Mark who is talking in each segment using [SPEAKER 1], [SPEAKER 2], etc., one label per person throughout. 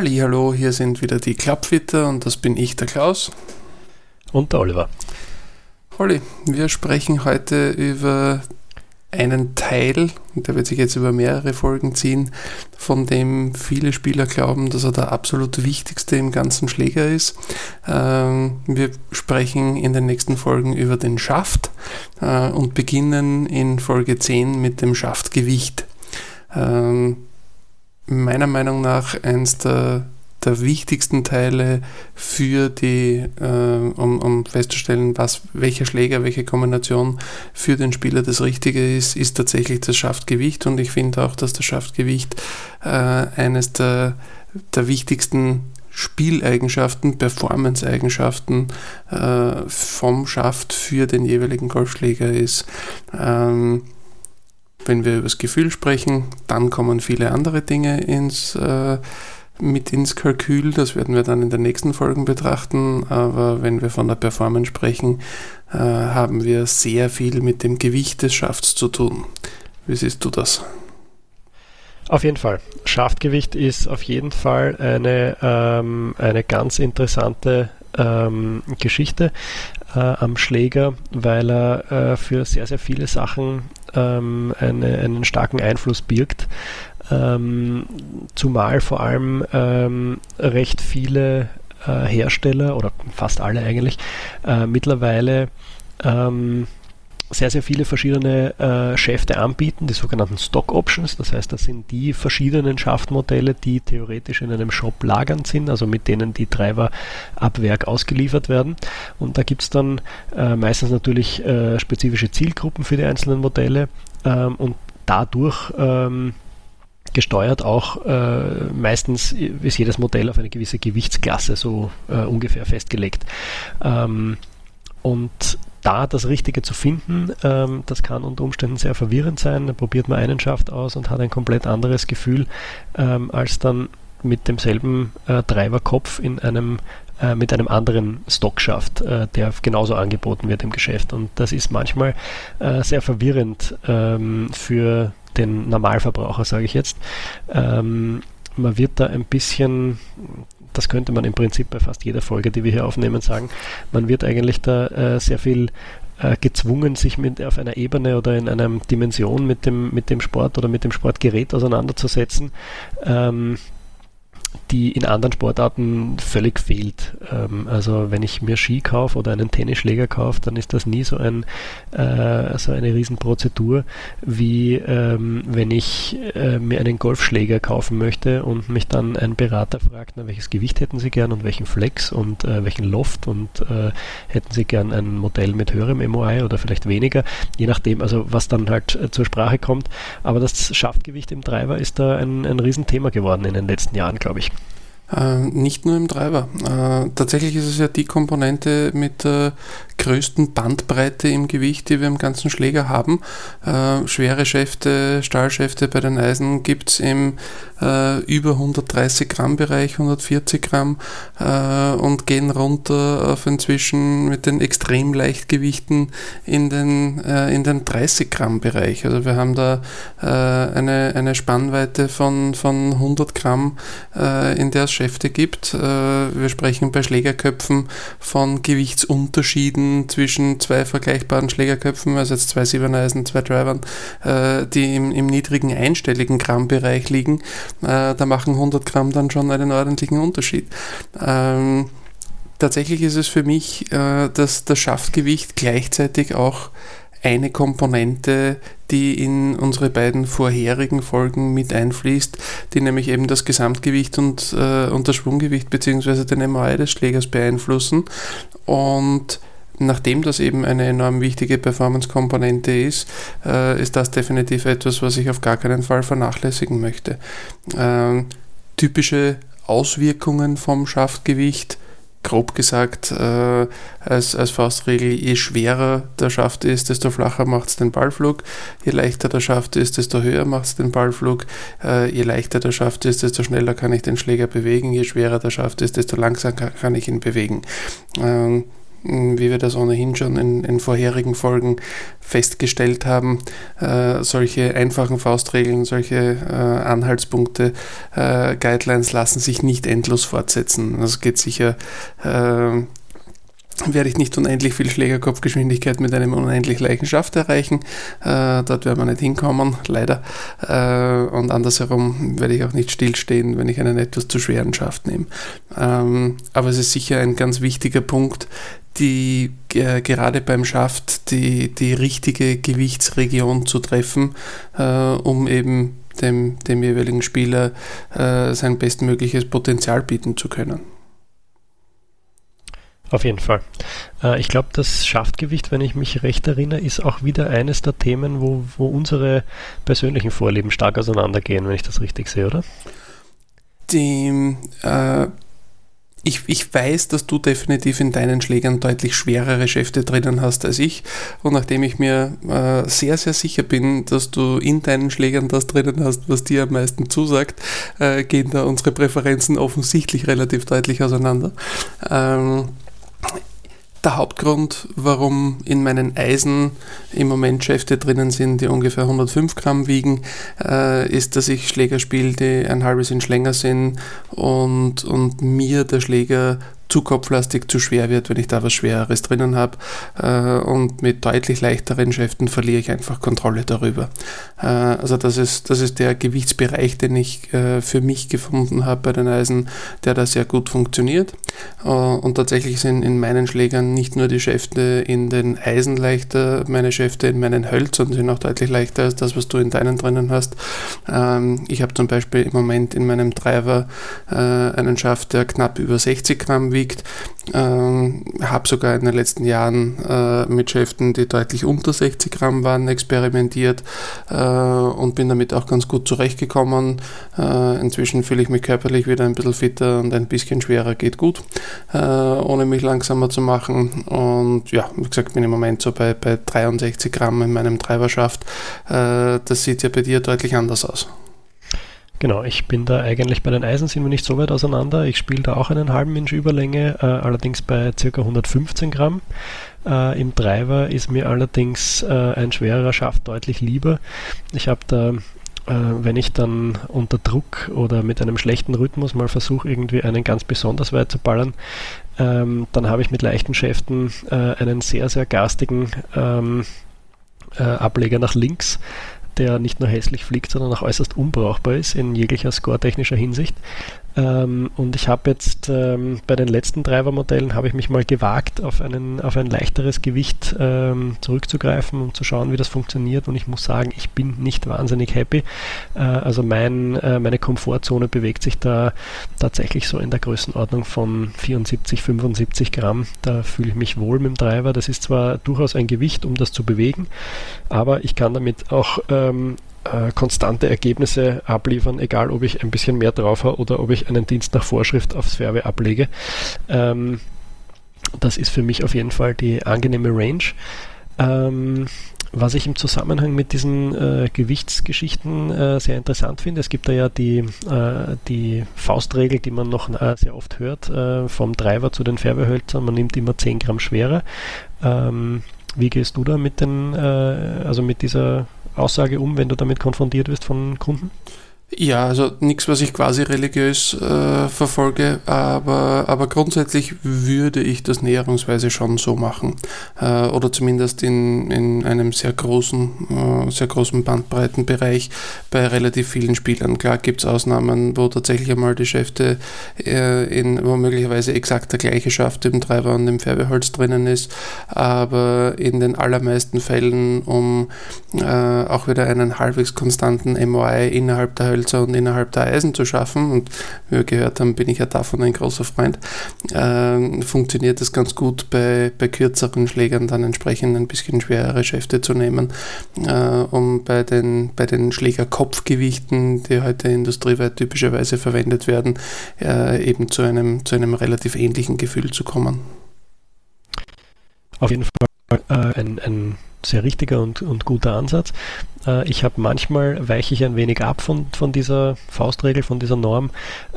[SPEAKER 1] Hallo, hier sind wieder die Klappfitter und das bin ich, der Klaus.
[SPEAKER 2] Und der Oliver.
[SPEAKER 1] Holly, wir sprechen heute über einen Teil, der wird sich jetzt über mehrere Folgen ziehen, von dem viele Spieler glauben, dass er der absolut wichtigste im ganzen Schläger ist. Ähm, wir sprechen in den nächsten Folgen über den Schaft äh, und beginnen in Folge 10 mit dem Schaftgewicht. Ähm, meiner Meinung nach eins der, der wichtigsten Teile für die, äh, um, um festzustellen, was, welcher Schläger, welche Kombination für den Spieler das Richtige ist, ist tatsächlich das Schaftgewicht. Und ich finde auch, dass das Schaftgewicht äh, eines der, der wichtigsten Spieleigenschaften, Performance-Eigenschaften äh, vom Schaft für den jeweiligen Golfschläger ist. Ähm, wenn wir über das Gefühl sprechen, dann kommen viele andere Dinge ins, äh, mit ins Kalkül. Das werden wir dann in den nächsten Folgen betrachten. Aber wenn wir von der Performance sprechen, äh, haben wir sehr viel mit dem Gewicht des Schafts zu tun. Wie siehst du das?
[SPEAKER 2] Auf jeden Fall. Schaftgewicht ist auf jeden Fall eine, ähm, eine ganz interessante ähm, Geschichte äh, am Schläger, weil er äh, für sehr, sehr viele Sachen ähm, eine, einen starken Einfluss birgt. Ähm, zumal vor allem ähm, recht viele äh, Hersteller oder fast alle eigentlich äh, mittlerweile ähm, sehr, sehr viele verschiedene äh, Schäfte anbieten, die sogenannten Stock Options. Das heißt, das sind die verschiedenen Schaftmodelle, die theoretisch in einem Shop lagernd sind, also mit denen die Treiber ab Werk ausgeliefert werden. Und da gibt es dann äh, meistens natürlich äh, spezifische Zielgruppen für die einzelnen Modelle ähm, und dadurch ähm, gesteuert auch äh, meistens ist jedes Modell auf eine gewisse Gewichtsklasse so äh, ungefähr festgelegt. Ähm, und da das Richtige zu finden, ähm, das kann unter Umständen sehr verwirrend sein. Da probiert man einen Schaft aus und hat ein komplett anderes Gefühl, ähm, als dann mit demselben äh, Treiberkopf in einem äh, mit einem anderen Stockschaft, äh, der genauso angeboten wird im Geschäft. Und das ist manchmal äh, sehr verwirrend ähm, für den Normalverbraucher, sage ich jetzt. Ähm, man wird da ein bisschen das könnte man im Prinzip bei fast jeder Folge, die wir hier aufnehmen, sagen. Man wird eigentlich da äh, sehr viel äh, gezwungen, sich mit auf einer Ebene oder in einer Dimension mit dem, mit dem Sport oder mit dem Sportgerät auseinanderzusetzen, ähm, die in anderen Sportarten völlig fehlt. Ähm, also wenn ich mir Ski kaufe oder einen Tennisschläger kaufe, dann ist das nie so, ein, äh, so eine Riesenprozedur, wie ähm, wenn ich äh, mir einen Golfschläger kaufen möchte und mich dann ein Berater fragt, na, welches Gewicht hätten Sie gern und welchen Flex und äh, welchen Loft und äh, hätten Sie gern ein Modell mit höherem MOI oder vielleicht weniger, je nachdem, also was dann halt äh, zur Sprache kommt. Aber das Schaftgewicht im Treiber ist da ein, ein Riesenthema geworden in den letzten Jahren, glaube ich ich.
[SPEAKER 1] Äh, nicht nur im Treiber. Äh, tatsächlich ist es ja die Komponente mit der größten Bandbreite im Gewicht, die wir im ganzen Schläger haben. Äh, schwere Schäfte, Stahlschäfte bei den Eisen gibt es im äh, über 130 Gramm Bereich, 140 Gramm und gehen runter auf inzwischen mit den extrem Leichtgewichten in den, in den 30 Gramm Bereich. Also wir haben da eine, eine Spannweite von, von 100 Gramm, in der es Schäfte gibt. wir sprechen bei Schlägerköpfen von Gewichtsunterschieden zwischen zwei vergleichbaren Schlägerköpfen, also jetzt zwei Siebeneisen, zwei Drivern, äh, die im, im, niedrigen einstelligen Grammbereich liegen. Äh, da machen 100 Gramm dann schon einen ordentlichen Unterschied. Ähm, tatsächlich ist es für mich, äh, dass das Schaftgewicht gleichzeitig auch eine Komponente, die in unsere beiden vorherigen Folgen mit einfließt, die nämlich eben das Gesamtgewicht und, äh, und das Schwunggewicht bzw. den MOI des Schlägers beeinflussen. Und nachdem das eben eine enorm wichtige Performance-Komponente ist, äh, ist das definitiv etwas, was ich auf gar keinen Fall vernachlässigen möchte. Ähm, typische Auswirkungen vom Schaftgewicht, grob gesagt, äh, als, als Faustregel, je schwerer der Schaft ist, desto flacher macht es den Ballflug, je leichter der Schaft ist, desto höher macht es den Ballflug, äh, je leichter der Schaft ist, desto schneller kann ich den Schläger bewegen, je schwerer der Schaft ist, desto langsamer kann, ich ihn bewegen. Ähm, wie wir das ohnehin schon in, in vorherigen Folgen festgestellt haben, äh, solche einfachen Faustregeln, solche äh, Anhaltspunkte, äh, Guidelines lassen sich nicht endlos fortsetzen. Das geht sicher äh, werde ich nicht unendlich viel Schlägerkopfgeschwindigkeit mit einem unendlich leichten Schaft erreichen. Äh, dort werden wir nicht hinkommen, leider. Äh, und andersherum werde ich auch nicht stillstehen, wenn ich einen etwas zu schweren Schaft nehme. Ähm, aber es ist sicher ein ganz wichtiger Punkt, die äh, gerade beim Schaft die, die richtige Gewichtsregion zu treffen, äh, um eben dem, dem jeweiligen Spieler äh, sein bestmögliches Potenzial bieten zu können.
[SPEAKER 2] Auf jeden Fall. Äh, ich glaube, das Schaftgewicht, wenn ich mich recht erinnere, ist auch wieder eines der Themen, wo, wo unsere persönlichen Vorlieben stark auseinandergehen, wenn ich das richtig sehe, oder?
[SPEAKER 1] Die, äh, ich, ich weiß, dass du definitiv in deinen Schlägern deutlich schwerere Schäfte drinnen hast als ich. Und nachdem ich mir äh, sehr, sehr sicher bin, dass du in deinen Schlägern das drinnen hast, was dir am meisten zusagt, äh, gehen da unsere Präferenzen offensichtlich relativ deutlich auseinander. Ähm, der Hauptgrund, warum in meinen Eisen im Moment Schäfte drinnen sind, die ungefähr 105 Gramm wiegen, äh, ist, dass ich Schläger spiele, die ein halbes Inch länger sind und, und mir der Schläger zu kopflastig, zu schwer wird, wenn ich da was Schwereres drinnen habe. Äh, und mit deutlich leichteren Schäften verliere ich einfach Kontrolle darüber. Äh, also das ist, das ist der Gewichtsbereich, den ich äh, für mich gefunden habe bei den Eisen, der da sehr gut funktioniert. Äh, und tatsächlich sind in meinen Schlägern nicht nur die Schäfte in den Eisen leichter, meine Schäfte in meinen Hölzern sind auch deutlich leichter als das, was du in deinen drinnen hast. Ähm, ich habe zum Beispiel im Moment in meinem Driver äh, einen Schaft, der knapp über 60 Gramm wiegt wiegt. Ähm, habe sogar in den letzten Jahren äh, mit Schäften, die deutlich unter 60 Gramm waren, experimentiert äh, und bin damit auch ganz gut zurechtgekommen. Äh, inzwischen fühle ich mich körperlich wieder ein bisschen fitter und ein bisschen schwerer geht gut, äh, ohne mich langsamer zu machen. Und ja, wie gesagt, bin im Moment so bei, bei 63 Gramm in meinem Treiberschaft. Äh, das sieht ja bei dir deutlich anders aus.
[SPEAKER 2] Genau, ich bin da eigentlich bei den Eisen sind wir nicht so weit auseinander. Ich spiele da auch einen halben Inch Überlänge, äh, allerdings bei ca. 115 Gramm. Äh, Im Driver ist mir allerdings äh, ein schwerer Schaft deutlich lieber. Ich habe da äh, wenn ich dann unter Druck oder mit einem schlechten Rhythmus mal versuche, irgendwie einen ganz besonders weit zu ballern, ähm, dann habe ich mit leichten Schäften äh, einen sehr, sehr garstigen ähm, äh, Ableger nach links der nicht nur hässlich fliegt, sondern auch äußerst unbrauchbar ist in jeglicher scoretechnischer Hinsicht. Ähm, und ich habe jetzt ähm, bei den letzten Driver-Modellen habe ich mich mal gewagt, auf, einen, auf ein leichteres Gewicht ähm, zurückzugreifen, um zu schauen, wie das funktioniert. Und ich muss sagen, ich bin nicht wahnsinnig happy. Äh, also mein, äh, meine Komfortzone bewegt sich da tatsächlich so in der Größenordnung von 74, 75 Gramm. Da fühle ich mich wohl mit dem Driver. Das ist zwar durchaus ein Gewicht, um das zu bewegen, aber ich kann damit auch ähm, äh, konstante Ergebnisse abliefern, egal ob ich ein bisschen mehr drauf habe oder ob ich einen Dienst nach Vorschrift aufs Färbe ablege. Ähm, das ist für mich auf jeden Fall die angenehme Range. Ähm, was ich im Zusammenhang mit diesen äh, Gewichtsgeschichten äh, sehr interessant finde, es gibt da ja die, äh, die Faustregel, die man noch äh, sehr oft hört, äh, vom Treiber zu den Färbehölzern, man nimmt immer 10 Gramm schwerer. Ähm, wie gehst du da mit den, also mit dieser Aussage um, wenn du damit konfrontiert wirst von Kunden?
[SPEAKER 1] Ja, also nichts, was ich quasi religiös äh, verfolge, aber, aber grundsätzlich würde ich das näherungsweise schon so machen. Äh, oder zumindest in, in einem sehr großen, äh, sehr großen Bandbreitenbereich bei relativ vielen Spielern. Klar gibt es Ausnahmen, wo tatsächlich einmal die Schäfte äh, in, wo möglicherweise exakt der gleiche Schaft im Treiber und im Färbeholz drinnen ist, aber in den allermeisten Fällen, um äh, auch wieder einen halbwegs konstanten MOI innerhalb der Hölzer und innerhalb der Eisen zu schaffen, und wie wir gehört haben, bin ich ja davon ein großer Freund, äh, funktioniert es ganz gut bei, bei kürzeren Schlägern dann entsprechend ein bisschen schwerere Schäfte zu nehmen, äh, um bei den, bei den Schlägerkopfgewichten, die heute industrieweit typischerweise verwendet werden, äh, eben zu einem, zu einem relativ ähnlichen Gefühl zu kommen.
[SPEAKER 2] Auf jeden Fall äh, ein, ein sehr richtiger und, und guter Ansatz. Äh, ich habe manchmal weiche ich ein wenig ab von, von dieser Faustregel, von dieser Norm.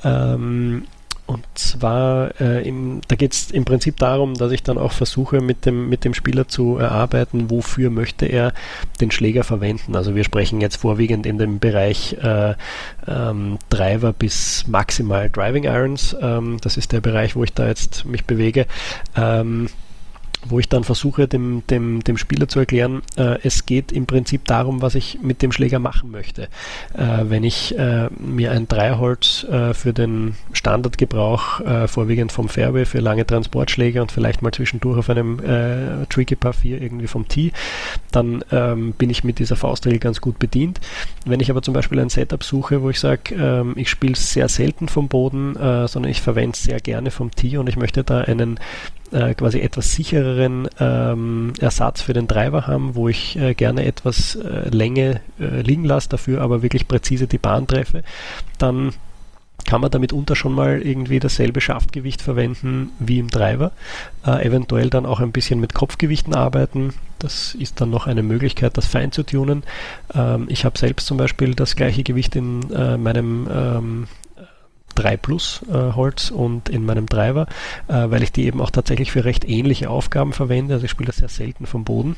[SPEAKER 2] Ähm, und zwar, äh, im, da geht es im Prinzip darum, dass ich dann auch versuche, mit dem, mit dem Spieler zu erarbeiten, wofür möchte er den Schläger verwenden. Also wir sprechen jetzt vorwiegend in dem Bereich äh, ähm, Driver bis maximal Driving Irons. Ähm, das ist der Bereich, wo ich da jetzt mich bewege. Ähm, wo ich dann versuche, dem, dem, dem Spieler zu erklären, äh, es geht im Prinzip darum, was ich mit dem Schläger machen möchte. Äh, wenn ich äh, mir ein Dreiholz äh, für den Standardgebrauch, äh, vorwiegend vom Fairway für lange Transportschläge und vielleicht mal zwischendurch auf einem äh, Tricky Par 4 irgendwie vom Tee, dann ähm, bin ich mit dieser Faustregel ganz gut bedient. Wenn ich aber zum Beispiel ein Setup suche, wo ich sage, ähm, ich spiele sehr selten vom Boden, sondern ich verwende es sehr gerne vom Tee und ich möchte da einen äh, quasi etwas sichereren ähm, Ersatz für den Treiber haben, wo ich äh, gerne etwas äh, Länge äh, liegen lasse, dafür aber wirklich präzise die Bahn treffe, dann kann man damit unter schon mal irgendwie dasselbe Schaftgewicht verwenden wie im Treiber. Äh, eventuell dann auch ein bisschen mit Kopfgewichten arbeiten. Das ist dann noch eine Möglichkeit, das fein zu tunen. Ähm, ich habe selbst zum Beispiel das gleiche Gewicht in äh, meinem ähm, 3 Plus äh, Holz und in meinem Driver, äh, weil ich die eben auch tatsächlich für recht ähnliche Aufgaben verwende. Also ich spiele das sehr selten vom Boden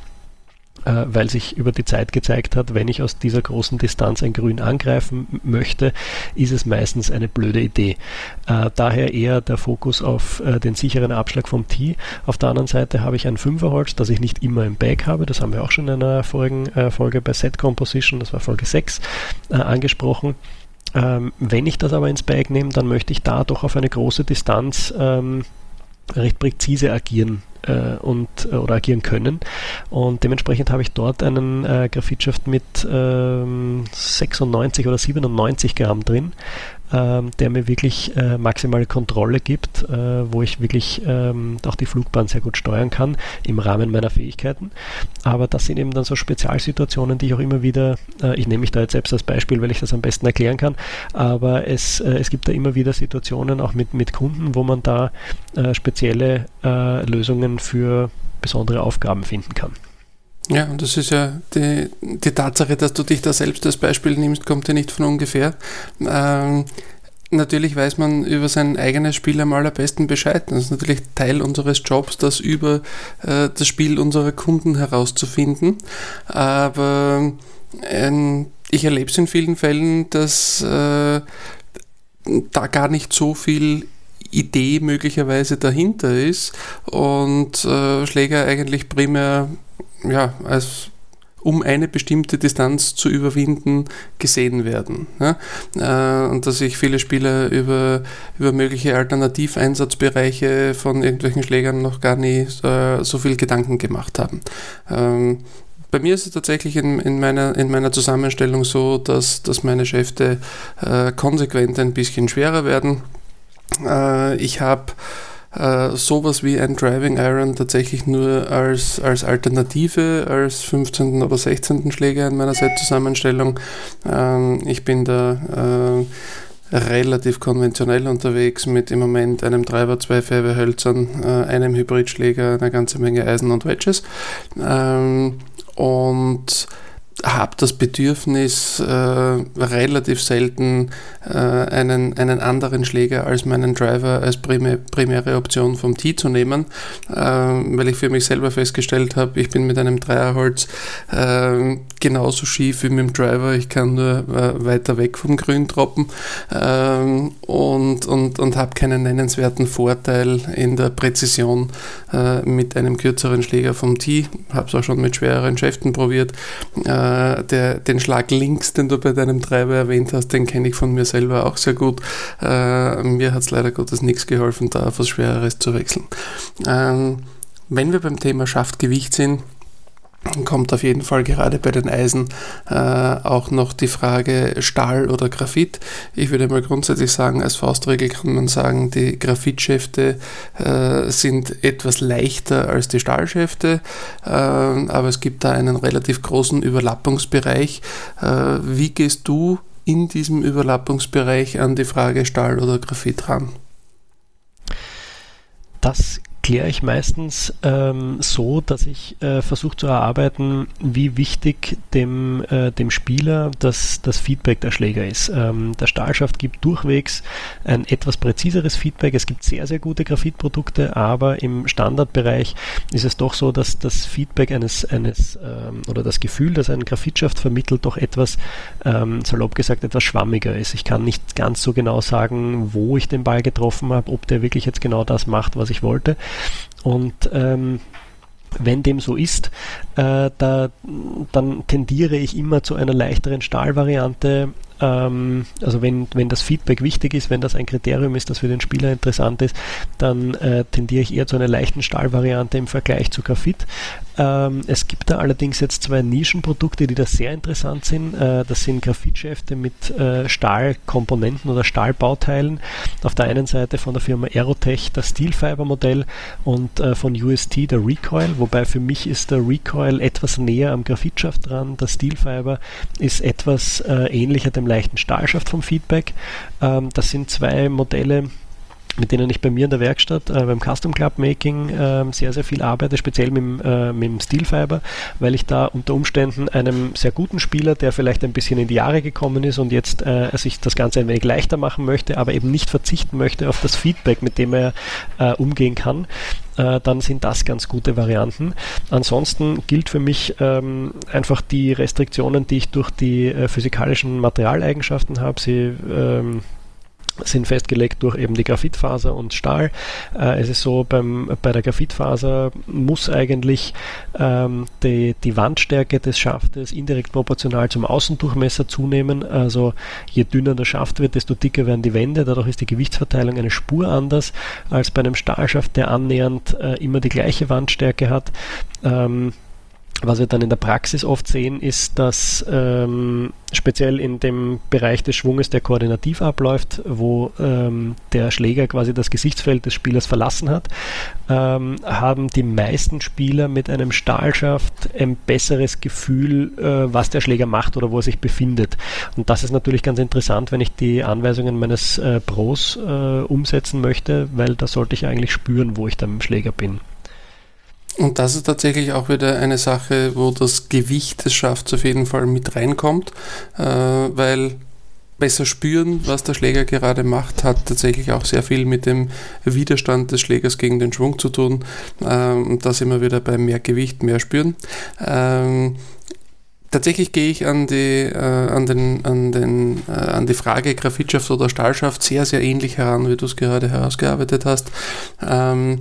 [SPEAKER 2] äh, weil sich über die Zeit gezeigt hat, wenn ich aus dieser großen Distanz ein Grün angreifen möchte, ist es meistens eine blöde Idee. Äh, daher eher der Fokus auf äh, den sicheren Abschlag vom Tee. Auf der anderen Seite habe ich ein Fünferholz, das ich nicht immer im Bag habe. Das haben wir auch schon in einer vorigen äh, Folge bei Set Composition, das war Folge 6, äh, angesprochen. Ähm, wenn ich das aber ins Bag nehme, dann möchte ich da doch auf eine große Distanz ähm, recht präzise agieren äh, und äh, oder agieren können. Und dementsprechend habe ich dort einen äh, Graphitschaft mit ähm, 96 oder 97 Gramm drin ähm, der mir wirklich äh, maximale Kontrolle gibt, äh, wo ich wirklich ähm, auch die Flugbahn sehr gut steuern kann im Rahmen meiner Fähigkeiten. Aber das sind eben dann so Spezialsituationen, die ich auch immer wieder, äh, ich nehme mich da jetzt selbst als Beispiel, weil ich das am besten erklären kann, aber es, äh, es gibt da immer wieder Situationen auch mit, mit Kunden, wo man da äh, spezielle äh, Lösungen für besondere Aufgaben finden kann.
[SPEAKER 1] Ja, und das ist ja die, die Tatsache, dass du dich da selbst als Beispiel nimmst, kommt ja nicht von ungefähr. Ähm, natürlich weiß man über sein eigenes Spiel am allerbesten Bescheid. Das ist natürlich Teil unseres Jobs, das über äh, das Spiel unserer Kunden herauszufinden. Aber äh, ich erlebe es in vielen Fällen, dass äh, da gar nicht so viel Idee möglicherweise dahinter ist und äh, Schläger eigentlich primär ja, als um eine bestimmte Distanz zu überwinden, gesehen werden. Ja? Äh, und dass sich viele Spieler über, über mögliche Alternativeinsatzbereiche von irgendwelchen Schlägern noch gar nicht äh, so viel Gedanken gemacht haben. Ähm, bei mir ist es tatsächlich in, in, meiner, in meiner Zusammenstellung so, dass, dass meine Schäfte äh, konsequent ein bisschen schwerer werden. Äh, ich habe äh, sowas wie ein Driving Iron tatsächlich nur als, als Alternative, als 15. oder 16. Schläger in meiner Set-Zusammenstellung. Ähm, ich bin da äh, relativ konventionell unterwegs mit im Moment einem Driver, zwei Fairway-Hölzern, äh, einem Hybridschläger, einer ganze Menge Eisen und Wedges. Ähm, und habe das Bedürfnis, äh, relativ selten äh, einen, einen anderen Schläger als meinen Driver als primä primäre Option vom Tee zu nehmen, äh, weil ich für mich selber festgestellt habe, ich bin mit einem Dreierholz äh, genauso schief wie mit dem Driver, ich kann nur äh, weiter weg vom Grün droppen ähm, und, und, und habe keinen nennenswerten Vorteil in der Präzision äh, mit einem kürzeren Schläger vom Tee, habe es auch schon mit schwereren Schäften probiert äh, der, den Schlag links, den du bei deinem Treiber erwähnt hast, den kenne ich von mir selber auch sehr gut. Äh, mir hat es leider Gottes nichts geholfen, da auf was Schwereres zu wechseln. Ähm, wenn wir beim Thema Schaftgewicht sind, kommt auf jeden Fall gerade bei den Eisen äh, auch noch die Frage Stahl oder Graphit. Ich würde mal grundsätzlich sagen, als Faustregel kann man sagen, die Graphitschäfte äh, sind etwas leichter als die Stahlschäfte, äh, aber es gibt da einen relativ großen Überlappungsbereich. Äh, wie gehst du in diesem Überlappungsbereich an die Frage Stahl oder Graphit ran?
[SPEAKER 2] Das kläre ich meistens ähm, so, dass ich äh, versuche zu erarbeiten, wie wichtig dem, äh, dem Spieler das, das Feedback der Schläger ist. Ähm, der Stahlschaft gibt durchwegs ein etwas präziseres Feedback. Es gibt sehr, sehr gute Graphitprodukte, aber im Standardbereich ist es doch so, dass das Feedback eines, eines ähm, oder das Gefühl, das ein Graphitschaft vermittelt, doch etwas, ähm, salopp gesagt, etwas schwammiger ist. Ich kann nicht ganz so genau sagen, wo ich den Ball getroffen habe, ob der wirklich jetzt genau das macht, was ich wollte. Und ähm, wenn dem so ist, äh, da, dann tendiere ich immer zu einer leichteren Stahlvariante, ähm, also wenn, wenn das Feedback wichtig ist, wenn das ein Kriterium ist, das für den Spieler interessant ist, dann äh, tendiere ich eher zu einer leichten Stahlvariante im Vergleich zu Graphit. Ähm, es gibt da allerdings jetzt zwei Nischenprodukte, die da sehr interessant sind. Äh, das sind Graphitschäfte mit äh, Stahlkomponenten oder Stahlbauteilen. Auf der einen Seite von der Firma Aerotech das Steelfiber-Modell und äh, von UST der Recoil, wobei für mich ist der Recoil etwas näher am Graphitschaft dran. Das Steelfiber ist etwas äh, ähnlicher dem leichten Stahlschaft vom Feedback. Ähm, das sind zwei Modelle, mit denen ich bei mir in der Werkstatt äh, beim Custom Club Making äh, sehr, sehr viel arbeite, speziell mit, äh, mit dem Steel Fiber, weil ich da unter Umständen einem sehr guten Spieler, der vielleicht ein bisschen in die Jahre gekommen ist und jetzt äh, sich das Ganze ein wenig leichter machen möchte, aber eben nicht verzichten möchte auf das Feedback, mit dem er äh, umgehen kann, äh, dann sind das ganz gute Varianten. Ansonsten gilt für mich ähm, einfach die Restriktionen, die ich durch die physikalischen Materialeigenschaften habe. Sie ähm, sind festgelegt durch eben die Graphitfaser und Stahl. Äh, es ist so, beim, bei der Graphitfaser muss eigentlich ähm, die, die Wandstärke des Schaftes indirekt proportional zum Außendurchmesser zunehmen. Also je dünner der Schaft wird, desto dicker werden die Wände. Dadurch ist die Gewichtsverteilung eine Spur anders als bei einem Stahlschaft, der annähernd äh, immer die gleiche Wandstärke hat. Ähm, was wir dann in der Praxis oft sehen, ist, dass ähm, speziell in dem Bereich des Schwunges, der koordinativ abläuft, wo ähm, der Schläger quasi das Gesichtsfeld des Spielers verlassen hat, ähm, haben die meisten Spieler mit einem Stahlschaft ein besseres Gefühl, äh, was der Schläger macht oder wo er sich befindet. Und das ist natürlich ganz interessant, wenn ich die Anweisungen meines äh, Pros äh, umsetzen möchte, weil da sollte ich eigentlich spüren, wo ich da mit dem Schläger bin.
[SPEAKER 1] Und das ist tatsächlich auch wieder eine Sache, wo das Gewicht des Schafts auf jeden Fall mit reinkommt, äh, weil besser spüren, was der Schläger gerade macht, hat tatsächlich auch sehr viel mit dem Widerstand des Schlägers gegen den Schwung zu tun. Ähm, und da sind wir wieder bei mehr Gewicht, mehr spüren. Ähm, tatsächlich gehe ich an die, äh, an, den, an, den, äh, an die Frage Graphitschaft oder Stahlschaft sehr, sehr ähnlich heran, wie du es gerade herausgearbeitet hast. Ähm,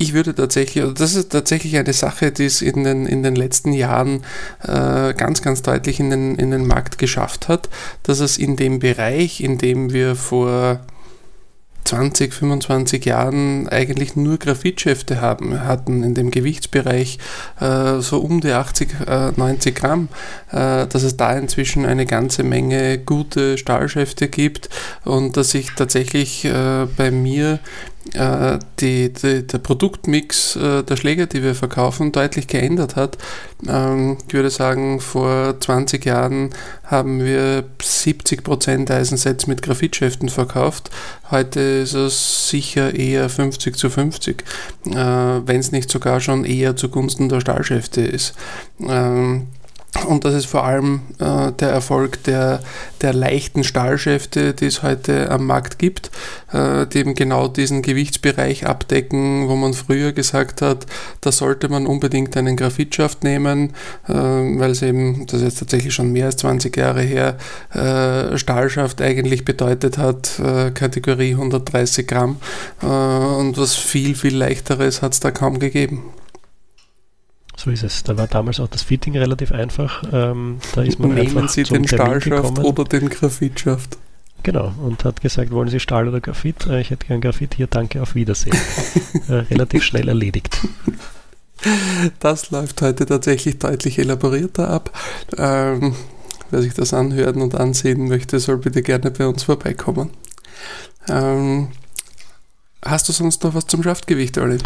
[SPEAKER 1] ich würde tatsächlich, also das ist tatsächlich eine Sache, die es in den, in den letzten Jahren äh, ganz, ganz deutlich in den, in den Markt geschafft hat, dass es in dem Bereich, in dem wir vor 20, 25 Jahren eigentlich nur Graphitschäfte haben, hatten in dem Gewichtsbereich äh, so um die 80, äh, 90 Gramm, äh, dass es da inzwischen eine ganze Menge gute Stahlschäfte gibt und dass sich tatsächlich äh, bei mir äh, die, die, der Produktmix äh, der Schläger, die wir verkaufen, deutlich geändert hat. Ähm, ich würde sagen, vor 20 Jahren haben wir 70% Eisensets mit Graphitschäften verkauft. Heute ist es sicher eher 50 zu 50, äh, wenn es nicht sogar schon eher zugunsten der Stahlschäfte ist. Ähm, und das ist vor allem äh, der Erfolg der, der leichten Stahlschäfte, die es heute am Markt gibt, äh, die eben genau diesen Gewichtsbereich abdecken, wo man früher gesagt hat, da sollte man unbedingt einen Graphitschaft nehmen, äh, weil es eben, das ist jetzt tatsächlich schon mehr als 20 Jahre her, äh, Stahlschaft eigentlich bedeutet hat, äh, Kategorie 130 Gramm. Äh, und was viel, viel leichteres hat es da kaum gegeben.
[SPEAKER 2] So ist es. Da war damals auch das Fitting relativ einfach. Ähm, da ist man
[SPEAKER 1] Nehmen Sie den Stahlschaft oder den Graphitschaft?
[SPEAKER 2] Genau, und hat gesagt, wollen Sie Stahl oder Graphit? Äh, ich hätte gern Graphit, hier danke, auf Wiedersehen. äh, relativ schnell erledigt.
[SPEAKER 1] Das läuft heute tatsächlich deutlich elaborierter ab. Ähm, wer sich das anhören und ansehen möchte, soll bitte gerne bei uns vorbeikommen. Ähm, hast du sonst noch was zum Schaftgewicht, Olli?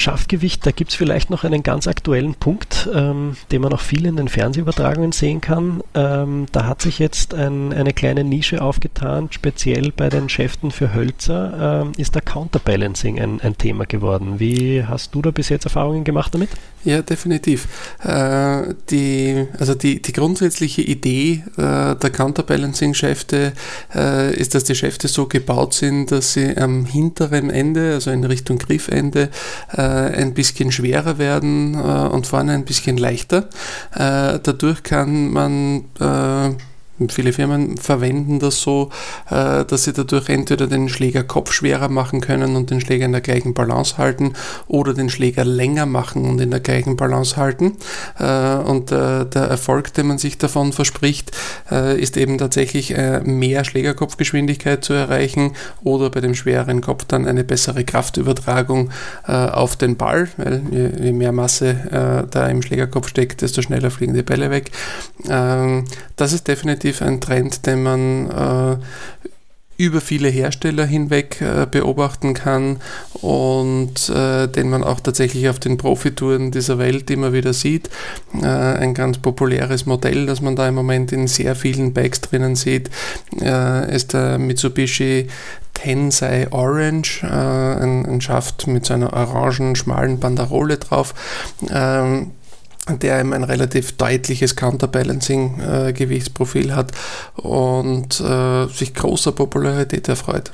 [SPEAKER 2] Schaftgewicht, da gibt es vielleicht noch einen ganz aktuellen Punkt, ähm, den man auch viel in den Fernsehübertragungen sehen kann. Ähm, da hat sich jetzt ein, eine kleine Nische aufgetan, speziell bei den Schäften für Hölzer ähm, ist der Counterbalancing ein, ein Thema geworden. Wie hast du da bis jetzt Erfahrungen gemacht damit?
[SPEAKER 1] Ja, definitiv. Äh, die, also die, die grundsätzliche Idee äh, der Counterbalancing-Schäfte äh, ist, dass die Schäfte so gebaut sind, dass sie am hinteren Ende, also in Richtung Griffende, äh, ein bisschen schwerer werden äh, und vorne ein bisschen leichter. Äh, dadurch kann man Viele Firmen verwenden das so, äh, dass sie dadurch entweder den Schlägerkopf schwerer machen können und den Schläger in der gleichen Balance halten oder den Schläger länger machen und in der gleichen Balance halten. Äh, und äh, der Erfolg, den man sich davon verspricht, ist eben tatsächlich mehr Schlägerkopfgeschwindigkeit zu erreichen oder bei dem schwereren Kopf dann eine bessere Kraftübertragung auf den Ball, weil je mehr Masse da im Schlägerkopf steckt, desto schneller fliegen die Bälle weg. Ähm, das ist definitiv definitiv ein Trend, den man äh, über viele Hersteller hinweg äh, beobachten kann und äh, den man auch tatsächlich auf den Profitouren dieser Welt immer wieder sieht. Äh, ein ganz populäres Modell, das man da im Moment in sehr vielen Bikes drinnen sieht, äh, ist der Mitsubishi Tensei Orange, äh, ein, ein Schaft mit so einer orangen, schmalen Banderole drauf. Ähm, der eben ein relativ deutliches Counterbalancing-Gewichtsprofil äh, hat und äh, sich großer Popularität erfreut.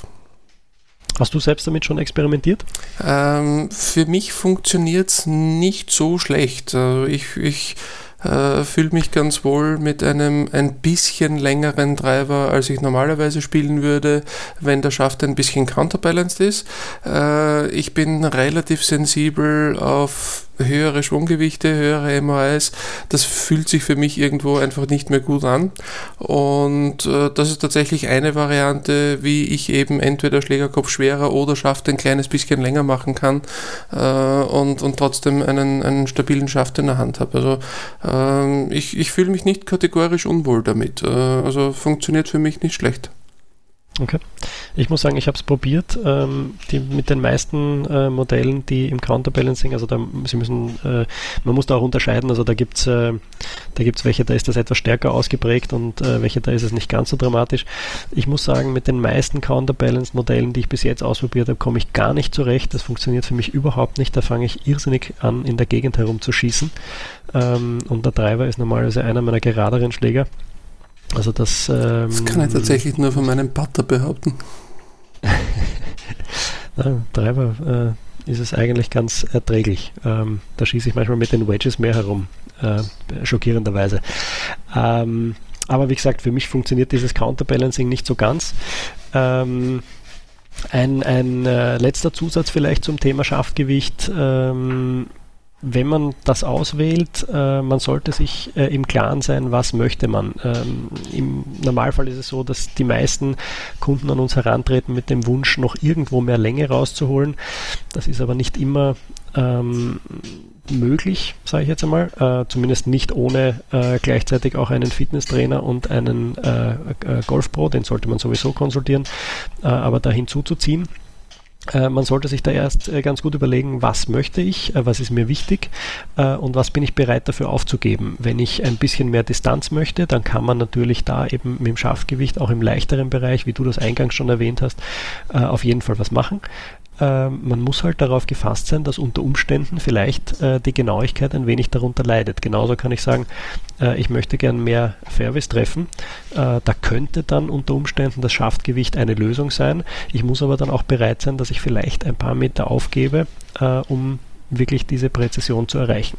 [SPEAKER 2] Hast du selbst damit schon experimentiert?
[SPEAKER 1] Ähm, für mich funktioniert es nicht so schlecht. Also ich, ich äh, fühle mich ganz wohl mit einem ein bisschen längeren Driver, als ich normalerweise spielen würde, wenn der Schaft ein bisschen counterbalanced ist. Äh, ich bin relativ sensibel auf höhere Schwunggewichte, höhere MRIs, das fühlt sich für mich irgendwo einfach nicht mehr gut an. Und äh, das ist tatsächlich eine Variante, wie ich eben entweder Schlägerkopf schwerer oder Schaft ein kleines bisschen länger machen kann äh, und, und trotzdem einen, einen stabilen Schaft in der Hand habe. Also äh, ich, ich fühle mich nicht kategorisch unwohl damit. Äh, also funktioniert für mich nicht schlecht.
[SPEAKER 2] Okay. Ich muss sagen, ich habe es probiert. Ähm, die, mit den meisten äh, Modellen, die im Counterbalancing, also da, sie müssen, äh, man muss da auch unterscheiden. Also da gibt es äh, da gibt's welche, da ist das etwas stärker ausgeprägt und äh, welche, da ist es nicht ganz so dramatisch. Ich muss sagen, mit den meisten Counterbalanced-Modellen, die ich bis jetzt ausprobiert habe, komme ich gar nicht zurecht. Das funktioniert für mich überhaupt nicht. Da fange ich irrsinnig an, in der Gegend herumzuschießen. Ähm, und der Treiber ist normalerweise einer meiner geraderen Schläger. Also das,
[SPEAKER 1] ähm, das kann ich tatsächlich nur von meinem Butter behaupten.
[SPEAKER 2] Na, Treiber äh, ist es eigentlich ganz erträglich. Ähm, da schieße ich manchmal mit den Wedges mehr herum, äh, schockierenderweise. Ähm, aber wie gesagt, für mich funktioniert dieses Counterbalancing nicht so ganz. Ähm, ein, ein äh, letzter Zusatz vielleicht zum Thema Schaftgewicht. Ähm, wenn man das auswählt, äh, man sollte sich äh, im Klaren sein, was möchte man. Ähm, Im Normalfall ist es so, dass die meisten Kunden an uns herantreten mit dem Wunsch, noch irgendwo mehr Länge rauszuholen. Das ist aber nicht immer ähm, möglich, sage ich jetzt einmal. Äh, zumindest nicht ohne äh, gleichzeitig auch einen Fitnesstrainer und einen äh, äh, Golfpro, den sollte man sowieso konsultieren, aber da hinzuzuziehen. Äh, man sollte sich da erst äh, ganz gut überlegen, was möchte ich, äh, was ist mir wichtig und was bin ich bereit dafür aufzugeben. Wenn ich ein bisschen mehr Distanz möchte, dann kann man natürlich da eben mit dem Schaftgewicht auch im leichteren Bereich, wie du das eingangs schon erwähnt hast, auf jeden Fall was machen. Äh, man muss halt darauf gefasst sein, dass unter Umständen vielleicht äh, die Genauigkeit ein wenig darunter leidet. Genauso kann ich sagen, äh, ich möchte gern mehr Fairways treffen. Äh, da könnte dann unter Umständen das Schaftgewicht eine Lösung sein. Ich muss aber dann auch bereit sein, dass ich vielleicht ein paar Meter aufgebe, äh, um wirklich diese Präzision zu erreichen.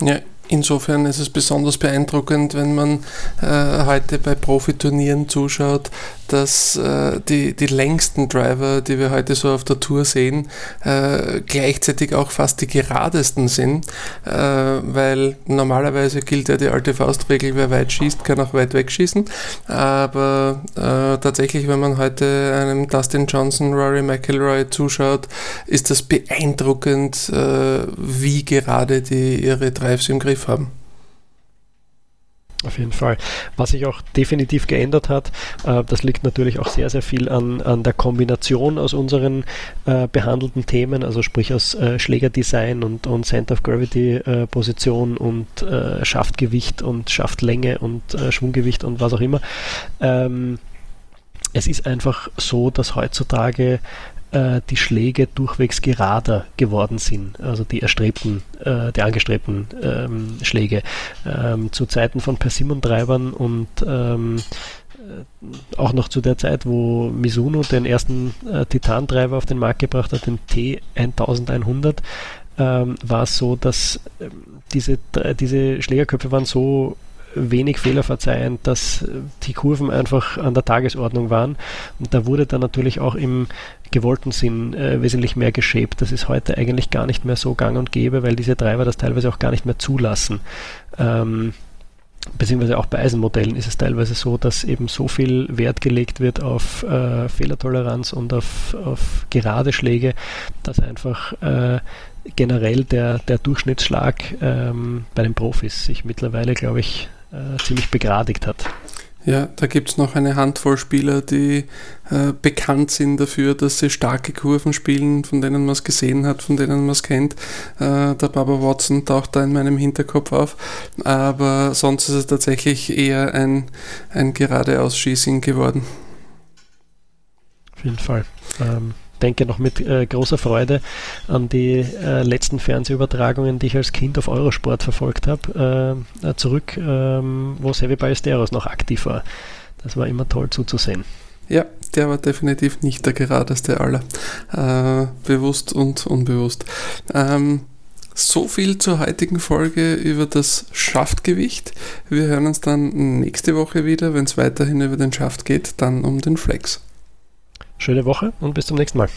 [SPEAKER 1] Ja, Insofern ist es besonders beeindruckend, wenn man äh, heute bei Profiturnieren zuschaut, dass äh, die, die längsten Driver, die wir heute so auf der Tour sehen, äh, gleichzeitig auch fast die geradesten sind, äh, weil normalerweise gilt ja die alte Faustregel, wer weit schießt, kann auch weit wegschießen. Aber äh, tatsächlich, wenn man heute einem Dustin Johnson, Rory McIlroy zuschaut, ist das beeindruckend, äh, wie gerade die ihre Drives im Griff haben.
[SPEAKER 2] Auf jeden Fall. Was sich auch definitiv geändert hat, äh, das liegt natürlich auch sehr, sehr viel an, an der Kombination aus unseren äh, behandelten Themen, also sprich aus äh, Schlägerdesign und, und Center of Gravity äh, Position und äh, Schaftgewicht und Schaftlänge und äh, Schwunggewicht und was auch immer. Ähm, es ist einfach so, dass heutzutage äh, die Schläge durchwegs gerader geworden sind, also die erstrebten, äh, die angestrebten ähm, Schläge. Ähm, zu Zeiten von Persimmon-Treibern und ähm, äh, auch noch zu der Zeit, wo Mizuno den ersten äh, Titan-Treiber auf den Markt gebracht hat, den T1100, ähm, war es so, dass ähm, diese, diese Schlägerköpfe waren so wenig Fehler verzeihen, dass die Kurven einfach an der Tagesordnung waren. Und da wurde dann natürlich auch im gewollten Sinn äh, wesentlich mehr geschäbt. Das ist heute eigentlich gar nicht mehr so gang und gäbe, weil diese Treiber das teilweise auch gar nicht mehr zulassen. Ähm, beziehungsweise auch bei Eisenmodellen ist es teilweise so, dass eben so viel Wert gelegt wird auf äh, Fehlertoleranz und auf, auf gerade Schläge, dass einfach äh, generell der, der Durchschnittsschlag ähm, bei den Profis sich mittlerweile, glaube ich, äh, ziemlich begradigt hat.
[SPEAKER 1] Ja, da gibt es noch eine Handvoll Spieler, die äh, bekannt sind dafür, dass sie starke Kurven spielen, von denen man es gesehen hat, von denen man es kennt. Äh, der Baba Watson taucht da in meinem Hinterkopf auf. Aber sonst ist es tatsächlich eher ein, ein geradeaus Schießing geworden.
[SPEAKER 2] Auf jeden Fall. Ähm, denke noch mit äh, großer Freude an die äh, letzten Fernsehübertragungen, die ich als Kind auf Eurosport verfolgt habe, äh, zurück, ähm, wo Sevi Ballesteros noch aktiv war. Das war immer toll zuzusehen.
[SPEAKER 1] Ja, der war definitiv nicht der geradeste aller. Äh, bewusst und unbewusst. Ähm, so viel zur heutigen Folge über das Schaftgewicht. Wir hören uns dann nächste Woche wieder, wenn es weiterhin über den Schaft geht, dann um den Flex.
[SPEAKER 2] Schöne Woche und bis zum nächsten Mal.